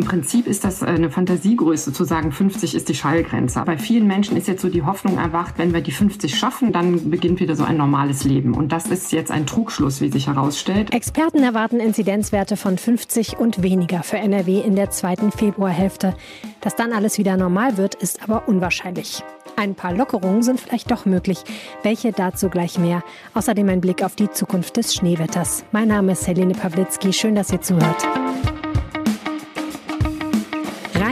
Im Prinzip ist das eine Fantasiegröße zu sagen, 50 ist die Schallgrenze. Bei vielen Menschen ist jetzt so die Hoffnung erwacht, wenn wir die 50 schaffen, dann beginnt wieder so ein normales Leben. Und das ist jetzt ein Trugschluss, wie sich herausstellt. Experten erwarten Inzidenzwerte von 50 und weniger für NRW in der zweiten Februarhälfte. Dass dann alles wieder normal wird, ist aber unwahrscheinlich. Ein paar Lockerungen sind vielleicht doch möglich. Welche dazu gleich mehr. Außerdem ein Blick auf die Zukunft des Schneewetters. Mein Name ist Helene Pawlitzki. Schön, dass ihr zuhört.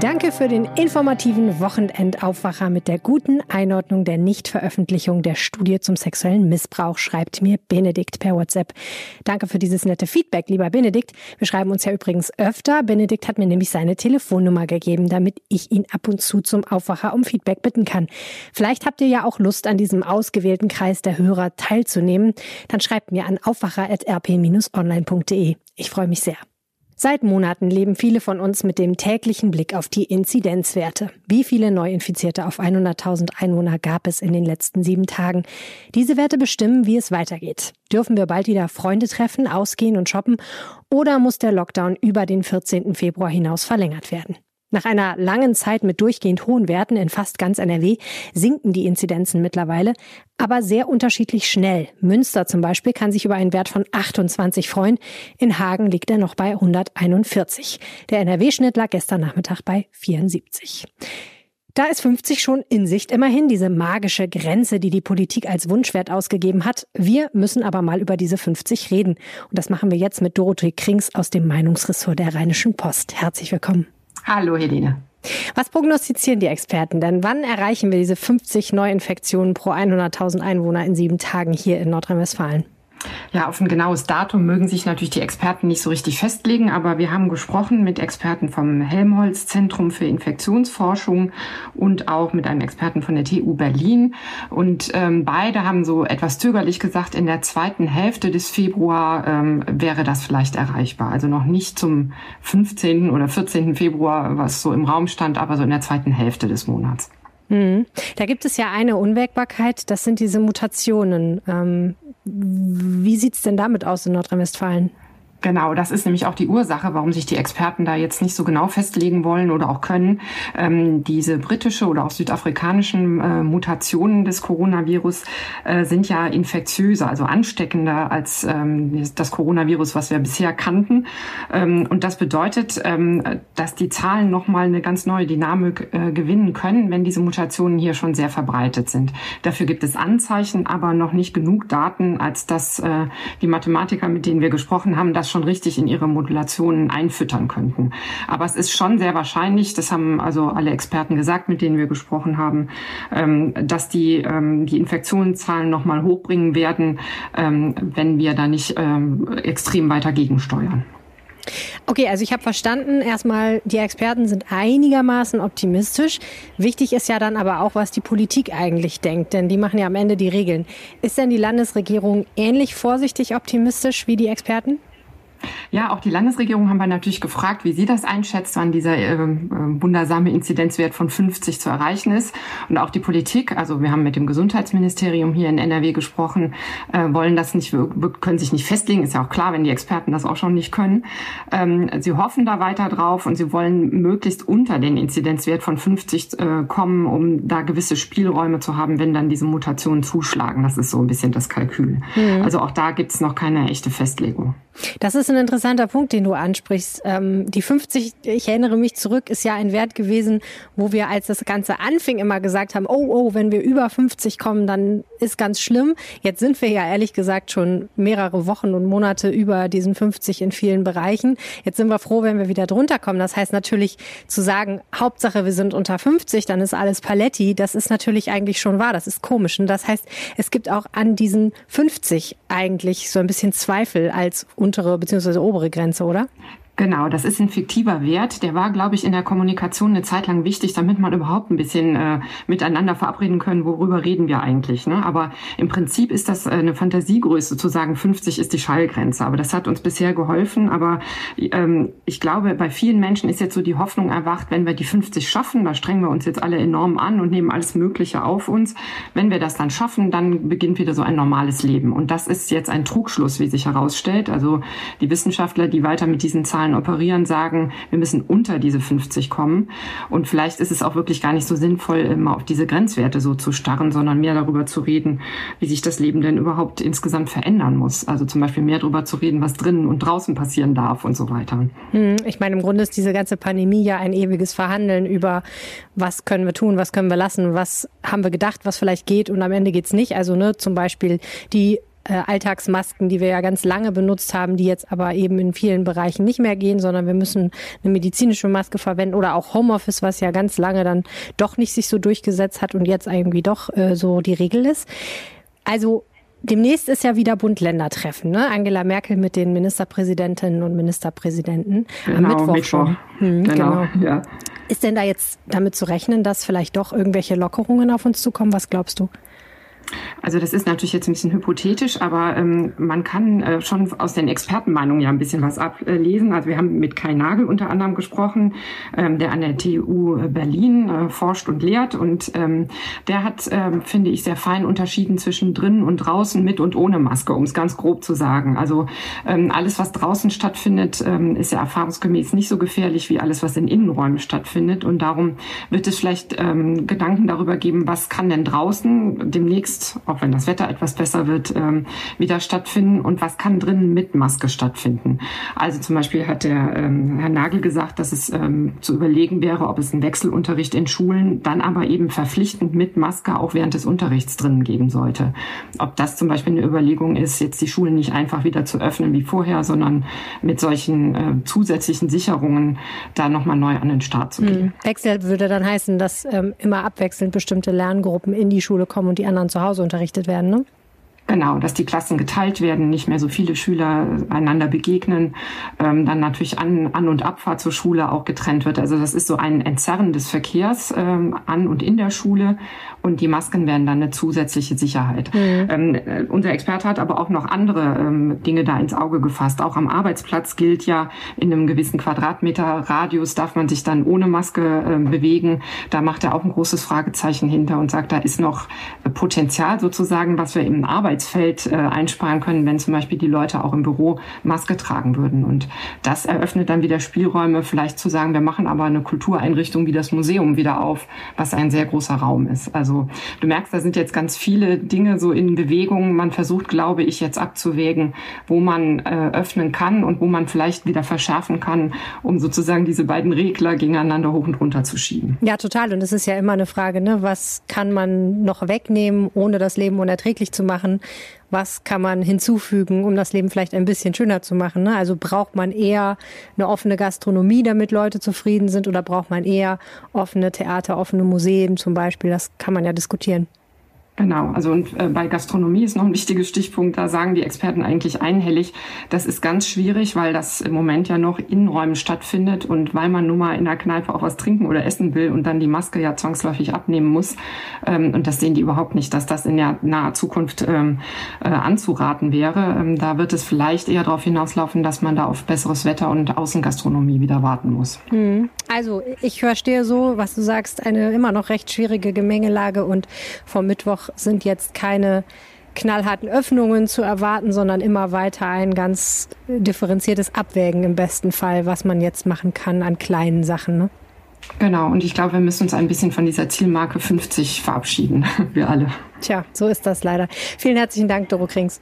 Danke für den informativen Wochenendaufwacher mit der guten Einordnung der Nichtveröffentlichung der Studie zum sexuellen Missbrauch, schreibt mir Benedikt per WhatsApp. Danke für dieses nette Feedback, lieber Benedikt. Wir schreiben uns ja übrigens öfter. Benedikt hat mir nämlich seine Telefonnummer gegeben, damit ich ihn ab und zu zum Aufwacher um Feedback bitten kann. Vielleicht habt ihr ja auch Lust, an diesem ausgewählten Kreis der Hörer teilzunehmen. Dann schreibt mir an aufwacher.rp-online.de. Ich freue mich sehr. Seit Monaten leben viele von uns mit dem täglichen Blick auf die Inzidenzwerte. Wie viele Neuinfizierte auf 100.000 Einwohner gab es in den letzten sieben Tagen? Diese Werte bestimmen, wie es weitergeht. Dürfen wir bald wieder Freunde treffen, ausgehen und shoppen? Oder muss der Lockdown über den 14. Februar hinaus verlängert werden? Nach einer langen Zeit mit durchgehend hohen Werten in fast ganz NRW sinken die Inzidenzen mittlerweile, aber sehr unterschiedlich schnell. Münster zum Beispiel kann sich über einen Wert von 28 freuen. In Hagen liegt er noch bei 141. Der NRW-Schnitt lag gestern Nachmittag bei 74. Da ist 50 schon in Sicht immerhin, diese magische Grenze, die die Politik als Wunschwert ausgegeben hat. Wir müssen aber mal über diese 50 reden. Und das machen wir jetzt mit Dorothee Krings aus dem Meinungsressort der Rheinischen Post. Herzlich willkommen. Hallo Helene. Was prognostizieren die Experten denn? Wann erreichen wir diese 50 Neuinfektionen pro 100.000 Einwohner in sieben Tagen hier in Nordrhein-Westfalen? Ja, auf ein genaues Datum mögen sich natürlich die Experten nicht so richtig festlegen, aber wir haben gesprochen mit Experten vom Helmholtz Zentrum für Infektionsforschung und auch mit einem Experten von der TU Berlin. Und ähm, beide haben so etwas zögerlich gesagt, in der zweiten Hälfte des Februar ähm, wäre das vielleicht erreichbar. Also noch nicht zum 15. oder 14. Februar, was so im Raum stand, aber so in der zweiten Hälfte des Monats. Mhm. Da gibt es ja eine Unwägbarkeit, das sind diese Mutationen. Ähm, wie sieht's denn damit aus in Nordrhein-Westfalen? Genau, das ist nämlich auch die Ursache, warum sich die Experten da jetzt nicht so genau festlegen wollen oder auch können. Ähm, diese britische oder auch südafrikanischen äh, Mutationen des Coronavirus äh, sind ja infektiöser, also ansteckender als ähm, das Coronavirus, was wir bisher kannten. Ähm, und das bedeutet, ähm, dass die Zahlen nochmal eine ganz neue Dynamik äh, gewinnen können, wenn diese Mutationen hier schon sehr verbreitet sind. Dafür gibt es Anzeichen, aber noch nicht genug Daten, als dass äh, die Mathematiker, mit denen wir gesprochen haben, das schon richtig in ihre Modulationen einfüttern könnten. Aber es ist schon sehr wahrscheinlich, das haben also alle Experten gesagt, mit denen wir gesprochen haben, ähm, dass die ähm, die Infektionszahlen noch mal hochbringen werden, ähm, wenn wir da nicht extrem weiter gegensteuern. Okay, also ich habe verstanden, erstmal, die Experten sind einigermaßen optimistisch. Wichtig ist ja dann aber auch, was die Politik eigentlich denkt, denn die machen ja am Ende die Regeln. Ist denn die Landesregierung ähnlich vorsichtig optimistisch wie die Experten? Ja, auch die Landesregierung haben wir natürlich gefragt, wie sie das einschätzt, wann dieser äh, wundersame Inzidenzwert von 50 zu erreichen ist. Und auch die Politik, also wir haben mit dem Gesundheitsministerium hier in NRW gesprochen, äh, wollen das nicht, können sich nicht festlegen. Ist ja auch klar, wenn die Experten das auch schon nicht können. Ähm, sie hoffen da weiter drauf und sie wollen möglichst unter den Inzidenzwert von 50 äh, kommen, um da gewisse Spielräume zu haben, wenn dann diese Mutationen zuschlagen. Das ist so ein bisschen das Kalkül. Mhm. Also auch da gibt's noch keine echte Festlegung. Das ist ein interessanter Punkt, den du ansprichst. Ähm, die 50, ich erinnere mich zurück, ist ja ein Wert gewesen, wo wir, als das Ganze anfing, immer gesagt haben, oh, oh, wenn wir über 50 kommen, dann ist ganz schlimm. Jetzt sind wir ja ehrlich gesagt schon mehrere Wochen und Monate über diesen 50 in vielen Bereichen. Jetzt sind wir froh, wenn wir wieder drunter kommen. Das heißt natürlich zu sagen, Hauptsache wir sind unter 50, dann ist alles Paletti. Das ist natürlich eigentlich schon wahr. Das ist komisch. Und das heißt, es gibt auch an diesen 50 eigentlich so ein bisschen Zweifel als untere bzw. obere Grenze, oder? Genau, das ist ein fiktiver Wert. Der war, glaube ich, in der Kommunikation eine Zeit lang wichtig, damit man überhaupt ein bisschen äh, miteinander verabreden können, worüber reden wir eigentlich. Ne? Aber im Prinzip ist das äh, eine Fantasiegröße, zu sagen, 50 ist die Schallgrenze. Aber das hat uns bisher geholfen. Aber ähm, ich glaube, bei vielen Menschen ist jetzt so die Hoffnung erwacht, wenn wir die 50 schaffen, da strengen wir uns jetzt alle enorm an und nehmen alles Mögliche auf uns. Wenn wir das dann schaffen, dann beginnt wieder so ein normales Leben. Und das ist jetzt ein Trugschluss, wie sich herausstellt. Also die Wissenschaftler, die weiter mit diesen Zahlen Zahlen operieren, sagen, wir müssen unter diese 50 kommen. Und vielleicht ist es auch wirklich gar nicht so sinnvoll, immer auf diese Grenzwerte so zu starren, sondern mehr darüber zu reden, wie sich das Leben denn überhaupt insgesamt verändern muss. Also zum Beispiel mehr darüber zu reden, was drinnen und draußen passieren darf und so weiter. Hm, ich meine, im Grunde ist diese ganze Pandemie ja ein ewiges Verhandeln über, was können wir tun, was können wir lassen, was haben wir gedacht, was vielleicht geht und am Ende geht's nicht. Also ne, zum Beispiel die Alltagsmasken, die wir ja ganz lange benutzt haben, die jetzt aber eben in vielen Bereichen nicht mehr gehen, sondern wir müssen eine medizinische Maske verwenden oder auch Homeoffice, was ja ganz lange dann doch nicht sich so durchgesetzt hat und jetzt irgendwie doch äh, so die Regel ist. Also Demnächst ist ja wieder Bund-Länder-Treffen, ne? Angela Merkel mit den Ministerpräsidentinnen und Ministerpräsidenten genau, am Mittwoch, Mittwoch. schon. Hm, genau, genau. Ja. Ist denn da jetzt damit zu rechnen, dass vielleicht doch irgendwelche Lockerungen auf uns zukommen? Was glaubst du? Also das ist natürlich jetzt ein bisschen hypothetisch, aber ähm, man kann äh, schon aus den Expertenmeinungen ja ein bisschen was ablesen. Also wir haben mit Kai Nagel unter anderem gesprochen, ähm, der an der TU Berlin äh, forscht und lehrt und ähm, der hat, ähm, finde ich, sehr fein unterschieden zwischen drinnen und draußen mit und ohne Maske, um es ganz grob zu sagen. Also ähm, alles, was draußen stattfindet, ähm, ist ja erfahrungsgemäß nicht so gefährlich wie alles, was in Innenräumen stattfindet und darum wird es vielleicht ähm, Gedanken darüber geben, was kann denn draußen demnächst jetzt, auch wenn das Wetter etwas besser wird, ähm, wieder stattfinden und was kann drinnen mit Maske stattfinden. Also zum Beispiel hat der ähm, Herr Nagel gesagt, dass es ähm, zu überlegen wäre, ob es einen Wechselunterricht in Schulen dann aber eben verpflichtend mit Maske auch während des Unterrichts drinnen geben sollte. Ob das zum Beispiel eine Überlegung ist, jetzt die Schulen nicht einfach wieder zu öffnen wie vorher, sondern mit solchen äh, zusätzlichen Sicherungen da nochmal neu an den Start zu gehen. Wechsel würde dann heißen, dass ähm, immer abwechselnd bestimmte Lerngruppen in die Schule kommen und die anderen zu Hause Hause unterrichtet werden, ne? Genau, dass die Klassen geteilt werden, nicht mehr so viele Schüler einander begegnen, ähm, dann natürlich An-, An und Abfahrt zur Schule auch getrennt wird. Also das ist so ein Entzerren des Verkehrs ähm, an und in der Schule und die Masken werden dann eine zusätzliche Sicherheit. Mhm. Ähm, äh, unser Experte hat aber auch noch andere ähm, Dinge da ins Auge gefasst. Auch am Arbeitsplatz gilt ja, in einem gewissen Quadratmeter Radius darf man sich dann ohne Maske äh, bewegen. Da macht er auch ein großes Fragezeichen hinter und sagt, da ist noch Potenzial sozusagen, was wir im Arbeitsplatz Arbeitsfeld äh, einsparen können, wenn zum Beispiel die Leute auch im Büro Maske tragen würden. Und das eröffnet dann wieder Spielräume, vielleicht zu sagen, wir machen aber eine Kultureinrichtung wie das Museum wieder auf, was ein sehr großer Raum ist. Also du merkst, da sind jetzt ganz viele Dinge so in Bewegung. Man versucht, glaube ich, jetzt abzuwägen, wo man äh, öffnen kann und wo man vielleicht wieder verschärfen kann, um sozusagen diese beiden Regler gegeneinander hoch und runter zu schieben. Ja, total. Und es ist ja immer eine Frage, ne? was kann man noch wegnehmen, ohne das Leben unerträglich zu machen? Was kann man hinzufügen, um das Leben vielleicht ein bisschen schöner zu machen. Ne? Also braucht man eher eine offene Gastronomie, damit Leute zufrieden sind, oder braucht man eher offene Theater, offene Museen zum Beispiel? Das kann man ja diskutieren. Genau, also und äh, bei Gastronomie ist noch ein wichtiger Stichpunkt, da sagen die Experten eigentlich einhellig, das ist ganz schwierig, weil das im Moment ja noch in Räumen stattfindet und weil man nun mal in der Kneipe auch was trinken oder essen will und dann die Maske ja zwangsläufig abnehmen muss. Ähm, und das sehen die überhaupt nicht, dass das in der naher Zukunft ähm, äh, anzuraten wäre. Ähm, da wird es vielleicht eher darauf hinauslaufen, dass man da auf besseres Wetter und Außengastronomie wieder warten muss. Hm. Also ich verstehe so, was du sagst, eine immer noch recht schwierige Gemengelage und vom Mittwoch sind jetzt keine knallharten Öffnungen zu erwarten, sondern immer weiter ein ganz differenziertes Abwägen im besten Fall, was man jetzt machen kann an kleinen Sachen. Ne? Genau, und ich glaube, wir müssen uns ein bisschen von dieser Zielmarke 50 verabschieden, wir alle. Tja, so ist das leider. Vielen herzlichen Dank, Doro Krings.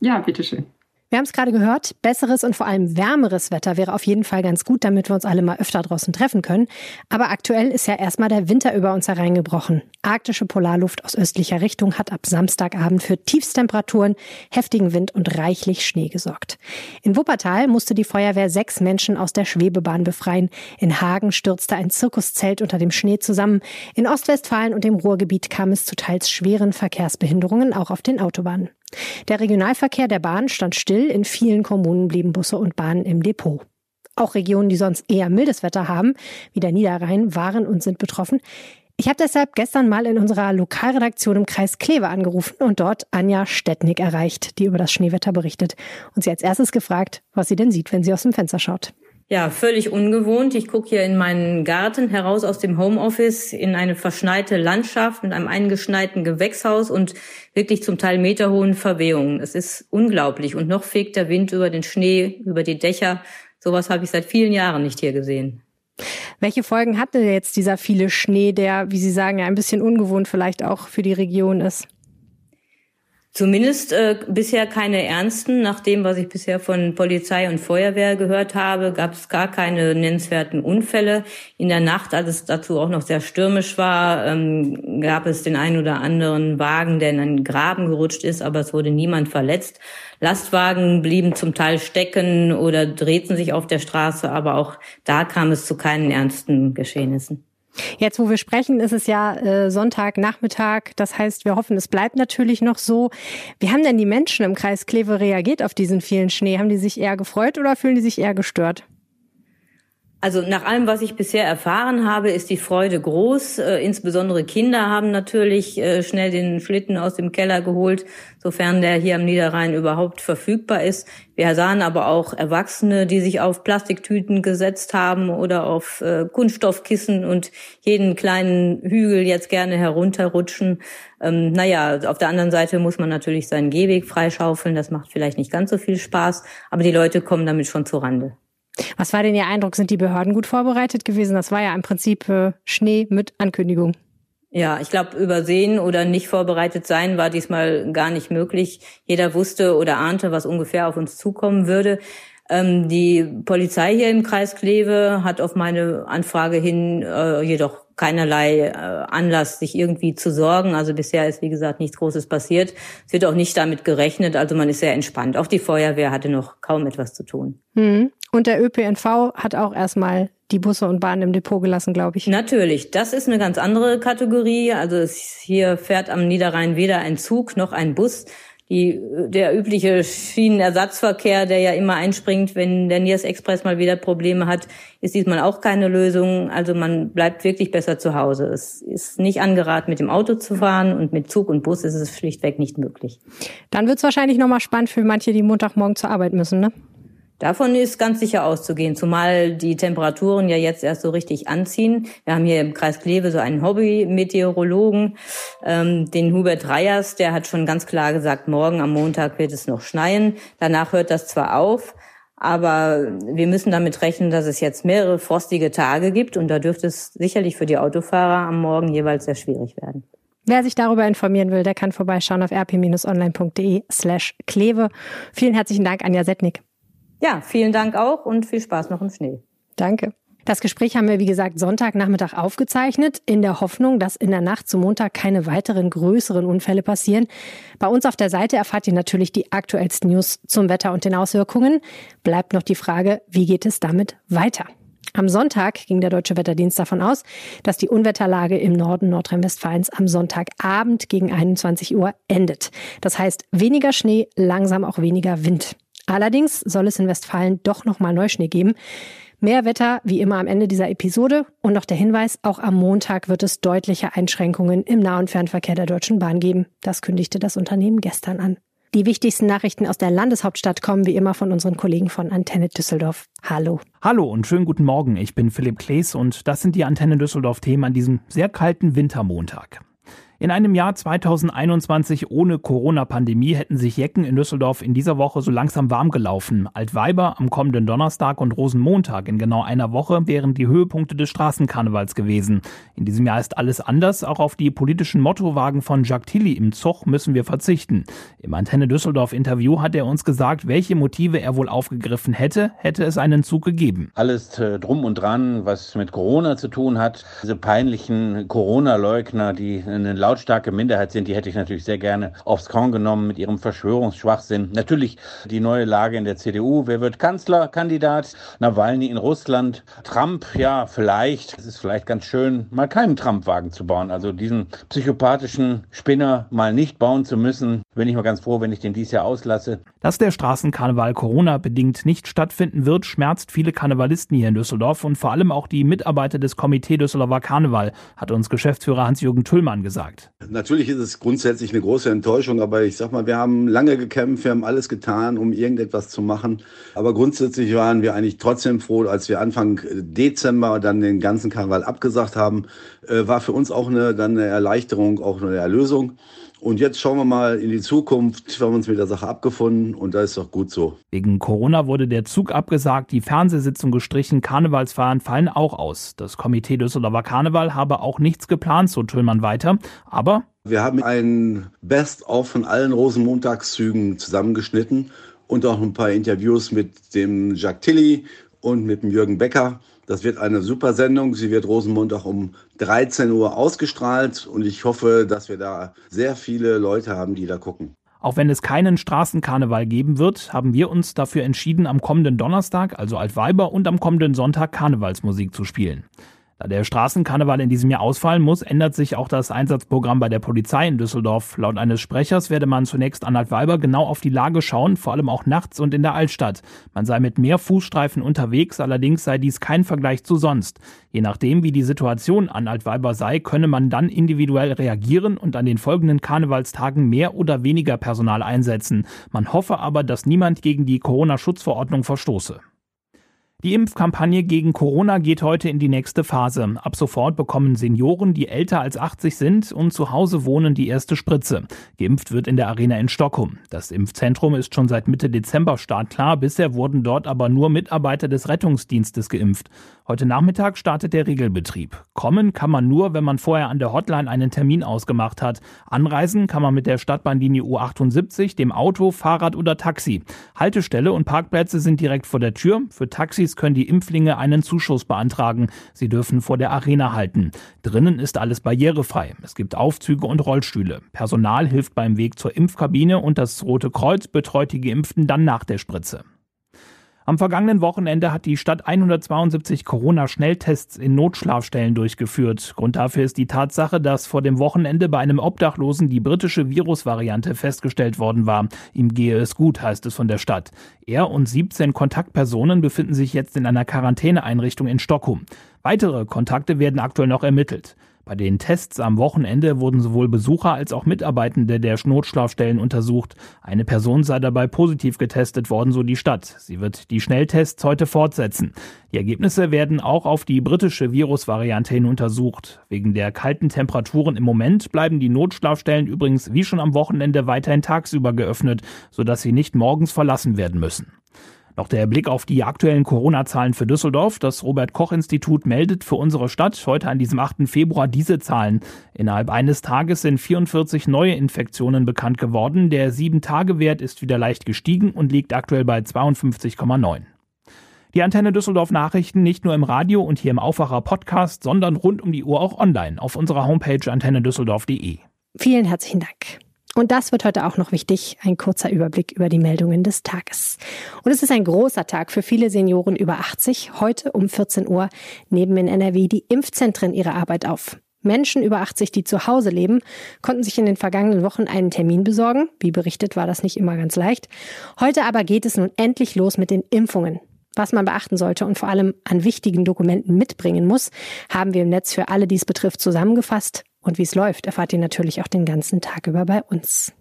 Ja, bitteschön. Wir haben es gerade gehört, besseres und vor allem wärmeres Wetter wäre auf jeden Fall ganz gut, damit wir uns alle mal öfter draußen treffen können. Aber aktuell ist ja erstmal der Winter über uns hereingebrochen. Arktische Polarluft aus östlicher Richtung hat ab Samstagabend für Tiefstemperaturen, heftigen Wind und reichlich Schnee gesorgt. In Wuppertal musste die Feuerwehr sechs Menschen aus der Schwebebahn befreien. In Hagen stürzte ein Zirkuszelt unter dem Schnee zusammen. In Ostwestfalen und dem Ruhrgebiet kam es zu teils schweren Verkehrsbehinderungen auch auf den Autobahnen. Der Regionalverkehr der Bahn stand still, in vielen Kommunen blieben Busse und Bahnen im Depot. Auch Regionen, die sonst eher mildes Wetter haben, wie der Niederrhein, waren und sind betroffen. Ich habe deshalb gestern mal in unserer Lokalredaktion im Kreis Kleve angerufen und dort Anja Stettnick erreicht, die über das Schneewetter berichtet und sie als erstes gefragt, was sie denn sieht, wenn sie aus dem Fenster schaut. Ja, völlig ungewohnt. Ich gucke hier in meinen Garten heraus aus dem Homeoffice in eine verschneite Landschaft mit einem eingeschneiten Gewächshaus und wirklich zum Teil meterhohen Verwehungen. Es ist unglaublich. Und noch fegt der Wind über den Schnee, über die Dächer. Sowas habe ich seit vielen Jahren nicht hier gesehen. Welche Folgen hatte jetzt dieser viele Schnee, der, wie Sie sagen, ja ein bisschen ungewohnt vielleicht auch für die Region ist? Zumindest äh, bisher keine ernsten. Nach dem, was ich bisher von Polizei und Feuerwehr gehört habe, gab es gar keine nennenswerten Unfälle. In der Nacht, als es dazu auch noch sehr stürmisch war, ähm, gab es den einen oder anderen Wagen, der in einen Graben gerutscht ist, aber es wurde niemand verletzt. Lastwagen blieben zum Teil stecken oder drehten sich auf der Straße, aber auch da kam es zu keinen ernsten Geschehnissen. Jetzt, wo wir sprechen, ist es ja äh, Sonntagnachmittag. Das heißt, wir hoffen, es bleibt natürlich noch so. Wie haben denn die Menschen im Kreis Kleve reagiert auf diesen vielen Schnee? Haben die sich eher gefreut oder fühlen die sich eher gestört? Also nach allem, was ich bisher erfahren habe, ist die Freude groß. Äh, insbesondere Kinder haben natürlich äh, schnell den Schlitten aus dem Keller geholt, sofern der hier am Niederrhein überhaupt verfügbar ist. Wir sahen aber auch Erwachsene, die sich auf Plastiktüten gesetzt haben oder auf äh, Kunststoffkissen und jeden kleinen Hügel jetzt gerne herunterrutschen. Ähm, naja, auf der anderen Seite muss man natürlich seinen Gehweg freischaufeln. Das macht vielleicht nicht ganz so viel Spaß, aber die Leute kommen damit schon zu Rande. Was war denn Ihr Eindruck? Sind die Behörden gut vorbereitet gewesen? Das war ja im Prinzip äh, Schnee mit Ankündigung. Ja, ich glaube, übersehen oder nicht vorbereitet sein war diesmal gar nicht möglich. Jeder wusste oder ahnte, was ungefähr auf uns zukommen würde. Ähm, die Polizei hier im Kreis Kleve hat auf meine Anfrage hin äh, jedoch keinerlei äh, Anlass, sich irgendwie zu sorgen. Also bisher ist, wie gesagt, nichts Großes passiert. Es wird auch nicht damit gerechnet. Also man ist sehr entspannt. Auch die Feuerwehr hatte noch kaum etwas zu tun. Mhm. Und der ÖPNV hat auch erstmal die Busse und Bahnen im Depot gelassen, glaube ich. Natürlich, das ist eine ganz andere Kategorie. Also es, hier fährt am Niederrhein weder ein Zug noch ein Bus. Die, der übliche Schienenersatzverkehr, der ja immer einspringt, wenn der Niers Express mal wieder Probleme hat, ist diesmal auch keine Lösung. Also man bleibt wirklich besser zu Hause. Es ist nicht angeraten, mit dem Auto zu fahren und mit Zug und Bus ist es schlichtweg nicht möglich. Dann wird es wahrscheinlich nochmal spannend für manche, die Montagmorgen zur Arbeit müssen, ne? Davon ist ganz sicher auszugehen, zumal die Temperaturen ja jetzt erst so richtig anziehen. Wir haben hier im Kreis Kleve so einen Hobby-Meteorologen, ähm, den Hubert Reyers, der hat schon ganz klar gesagt, morgen am Montag wird es noch schneien. Danach hört das zwar auf, aber wir müssen damit rechnen, dass es jetzt mehrere frostige Tage gibt und da dürfte es sicherlich für die Autofahrer am Morgen jeweils sehr schwierig werden. Wer sich darüber informieren will, der kann vorbeischauen auf rp-online.de slash Kleve. Vielen herzlichen Dank, Anja Setnik. Ja, vielen Dank auch und viel Spaß noch im Schnee. Danke. Das Gespräch haben wir, wie gesagt, Sonntagnachmittag aufgezeichnet, in der Hoffnung, dass in der Nacht zum Montag keine weiteren größeren Unfälle passieren. Bei uns auf der Seite erfahrt ihr natürlich die aktuellsten News zum Wetter und den Auswirkungen. Bleibt noch die Frage, wie geht es damit weiter? Am Sonntag ging der Deutsche Wetterdienst davon aus, dass die Unwetterlage im Norden Nordrhein-Westfalens am Sonntagabend gegen 21 Uhr endet. Das heißt weniger Schnee, langsam auch weniger Wind. Allerdings soll es in Westfalen doch nochmal Neuschnee geben. Mehr Wetter wie immer am Ende dieser Episode und noch der Hinweis, auch am Montag wird es deutliche Einschränkungen im Nah- und Fernverkehr der Deutschen Bahn geben. Das kündigte das Unternehmen gestern an. Die wichtigsten Nachrichten aus der Landeshauptstadt kommen wie immer von unseren Kollegen von Antenne Düsseldorf. Hallo. Hallo und schönen guten Morgen. Ich bin Philipp Klees und das sind die Antenne Düsseldorf Themen an diesem sehr kalten Wintermontag. In einem Jahr 2021 ohne Corona-Pandemie hätten sich Jecken in Düsseldorf in dieser Woche so langsam warm gelaufen. Altweiber am kommenden Donnerstag und Rosenmontag in genau einer Woche wären die Höhepunkte des Straßenkarnevals gewesen. In diesem Jahr ist alles anders. Auch auf die politischen Mottowagen von Jacques Tilly im Zug müssen wir verzichten. Im Antenne Düsseldorf Interview hat er uns gesagt, welche Motive er wohl aufgegriffen hätte, hätte es einen Zug gegeben. Alles äh, drum und dran, was mit Corona zu tun hat. Diese peinlichen Corona-Leugner, die einen lautstarke Minderheit sind, die hätte ich natürlich sehr gerne aufs Korn genommen mit ihrem Verschwörungsschwachsinn. Natürlich die neue Lage in der CDU. Wer wird Kanzlerkandidat? Nawalny in Russland. Trump, ja, vielleicht. Es ist vielleicht ganz schön, mal keinen Trump-Wagen zu bauen. Also diesen psychopathischen Spinner mal nicht bauen zu müssen. Bin ich mal ganz froh, wenn ich den dies Jahr auslasse. Dass der Straßenkarneval Corona-bedingt nicht stattfinden wird, schmerzt viele Karnevalisten hier in Düsseldorf und vor allem auch die Mitarbeiter des Komitee Düsseldorfer Karneval, hat uns Geschäftsführer Hans-Jürgen Tüllmann gesagt. Natürlich ist es grundsätzlich eine große Enttäuschung, aber ich sag mal, wir haben lange gekämpft, wir haben alles getan, um irgendetwas zu machen. Aber grundsätzlich waren wir eigentlich trotzdem froh, als wir Anfang Dezember dann den ganzen Karneval abgesagt haben, äh, war für uns auch eine, dann eine Erleichterung, auch eine Erlösung. Und jetzt schauen wir mal in die Zukunft. Wir haben uns mit der Sache abgefunden und da ist doch gut so. Wegen Corona wurde der Zug abgesagt, die Fernsehsitzung gestrichen, Karnevalsfeiern fallen auch aus. Das Komitee Düsseldorfer Karneval habe auch nichts geplant, so Tüllmann weiter. Aber wir haben ein Best-of von allen Rosenmontagszügen zusammengeschnitten und auch ein paar Interviews mit dem Jacques Tilly und mit dem Jürgen Becker. Das wird eine super Sendung. Sie wird Rosenmontag um 13 Uhr ausgestrahlt und ich hoffe, dass wir da sehr viele Leute haben, die da gucken. Auch wenn es keinen Straßenkarneval geben wird, haben wir uns dafür entschieden, am kommenden Donnerstag, also Altweiber, und am kommenden Sonntag Karnevalsmusik zu spielen. Da der Straßenkarneval in diesem Jahr ausfallen muss, ändert sich auch das Einsatzprogramm bei der Polizei in Düsseldorf. Laut eines Sprechers werde man zunächst an Altweiber genau auf die Lage schauen, vor allem auch nachts und in der Altstadt. Man sei mit mehr Fußstreifen unterwegs, allerdings sei dies kein Vergleich zu sonst. Je nachdem, wie die Situation an Altweiber sei, könne man dann individuell reagieren und an den folgenden Karnevalstagen mehr oder weniger Personal einsetzen. Man hoffe aber, dass niemand gegen die Corona-Schutzverordnung verstoße. Die Impfkampagne gegen Corona geht heute in die nächste Phase. Ab sofort bekommen Senioren, die älter als 80 sind und zu Hause wohnen, die erste Spritze. Geimpft wird in der Arena in Stockholm. Das Impfzentrum ist schon seit Mitte Dezember startklar. Bisher wurden dort aber nur Mitarbeiter des Rettungsdienstes geimpft. Heute Nachmittag startet der Regelbetrieb. Kommen kann man nur, wenn man vorher an der Hotline einen Termin ausgemacht hat. Anreisen kann man mit der Stadtbahnlinie U78, dem Auto, Fahrrad oder Taxi. Haltestelle und Parkplätze sind direkt vor der Tür. Für Taxis Partys können die Impflinge einen Zuschuss beantragen. Sie dürfen vor der Arena halten. Drinnen ist alles barrierefrei. Es gibt Aufzüge und Rollstühle. Personal hilft beim Weg zur Impfkabine und das Rote Kreuz betreut die Geimpften dann nach der Spritze. Am vergangenen Wochenende hat die Stadt 172 Corona-Schnelltests in Notschlafstellen durchgeführt. Grund dafür ist die Tatsache, dass vor dem Wochenende bei einem Obdachlosen die britische Virusvariante festgestellt worden war. Ihm gehe es gut, heißt es von der Stadt. Er und 17 Kontaktpersonen befinden sich jetzt in einer Quarantäneeinrichtung in Stockholm. Weitere Kontakte werden aktuell noch ermittelt. Bei den Tests am Wochenende wurden sowohl Besucher als auch Mitarbeitende der Notschlafstellen untersucht. Eine Person sei dabei positiv getestet worden, so die Stadt. Sie wird die Schnelltests heute fortsetzen. Die Ergebnisse werden auch auf die britische Virusvariante hin untersucht. Wegen der kalten Temperaturen im Moment bleiben die Notschlafstellen übrigens wie schon am Wochenende weiterhin tagsüber geöffnet, sodass sie nicht morgens verlassen werden müssen. Noch der Blick auf die aktuellen Corona-Zahlen für Düsseldorf. Das Robert-Koch-Institut meldet für unsere Stadt heute an diesem 8. Februar diese Zahlen. Innerhalb eines Tages sind 44 neue Infektionen bekannt geworden. Der 7-Tage-Wert ist wieder leicht gestiegen und liegt aktuell bei 52,9. Die Antenne Düsseldorf Nachrichten nicht nur im Radio und hier im Aufwacher Podcast, sondern rund um die Uhr auch online auf unserer Homepage antennedüsseldorf.de. Vielen herzlichen Dank. Und das wird heute auch noch wichtig, ein kurzer Überblick über die Meldungen des Tages. Und es ist ein großer Tag für viele Senioren über 80. Heute um 14 Uhr nehmen in NRW die Impfzentren ihre Arbeit auf. Menschen über 80, die zu Hause leben, konnten sich in den vergangenen Wochen einen Termin besorgen. Wie berichtet, war das nicht immer ganz leicht. Heute aber geht es nun endlich los mit den Impfungen. Was man beachten sollte und vor allem an wichtigen Dokumenten mitbringen muss, haben wir im Netz für alle, die es betrifft, zusammengefasst. Und wie es läuft, erfahrt ihr natürlich auch den ganzen Tag über bei uns.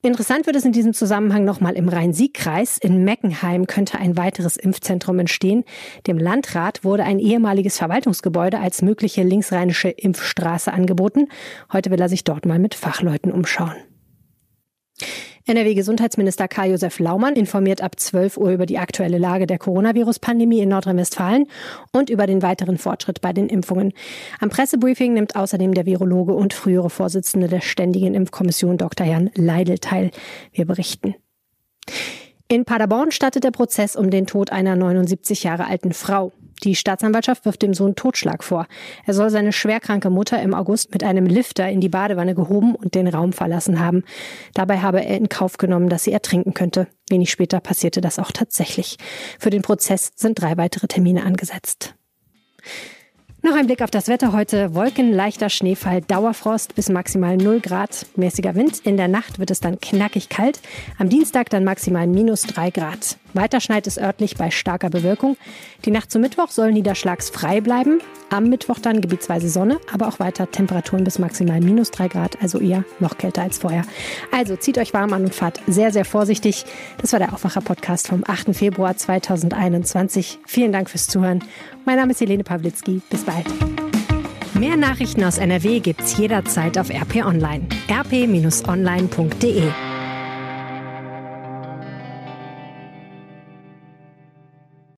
Interessant wird es in diesem Zusammenhang nochmal im Rhein-Sieg-Kreis. In Meckenheim könnte ein weiteres Impfzentrum entstehen. Dem Landrat wurde ein ehemaliges Verwaltungsgebäude als mögliche linksrheinische Impfstraße angeboten. Heute will er sich dort mal mit Fachleuten umschauen. NRW-Gesundheitsminister Karl-Josef Laumann informiert ab 12 Uhr über die aktuelle Lage der Coronavirus-Pandemie in Nordrhein-Westfalen und über den weiteren Fortschritt bei den Impfungen. Am Pressebriefing nimmt außerdem der Virologe und frühere Vorsitzende der Ständigen Impfkommission Dr. Jan Leidel teil. Wir berichten. In Paderborn startet der Prozess um den Tod einer 79 Jahre alten Frau. Die Staatsanwaltschaft wirft dem Sohn Totschlag vor. Er soll seine schwerkranke Mutter im August mit einem Lifter in die Badewanne gehoben und den Raum verlassen haben. Dabei habe er in Kauf genommen, dass sie ertrinken könnte. Wenig später passierte das auch tatsächlich. Für den Prozess sind drei weitere Termine angesetzt. Noch ein Blick auf das Wetter heute. Wolken, leichter Schneefall, Dauerfrost bis maximal 0 Grad, mäßiger Wind. In der Nacht wird es dann knackig kalt. Am Dienstag dann maximal minus 3 Grad. Weiter schneit es örtlich bei starker Bewölkung. Die Nacht zum Mittwoch soll niederschlagsfrei bleiben. Am Mittwoch dann gebietsweise Sonne, aber auch weiter Temperaturen bis maximal minus 3 Grad, also eher noch kälter als vorher. Also zieht euch warm an und fahrt sehr, sehr vorsichtig. Das war der Aufwacher-Podcast vom 8. Februar 2021. Vielen Dank fürs Zuhören. Mein Name ist Helene Pawlitzki. Bis bald. Mehr Nachrichten aus NRW gibt's jederzeit auf RP Online. rp-online.de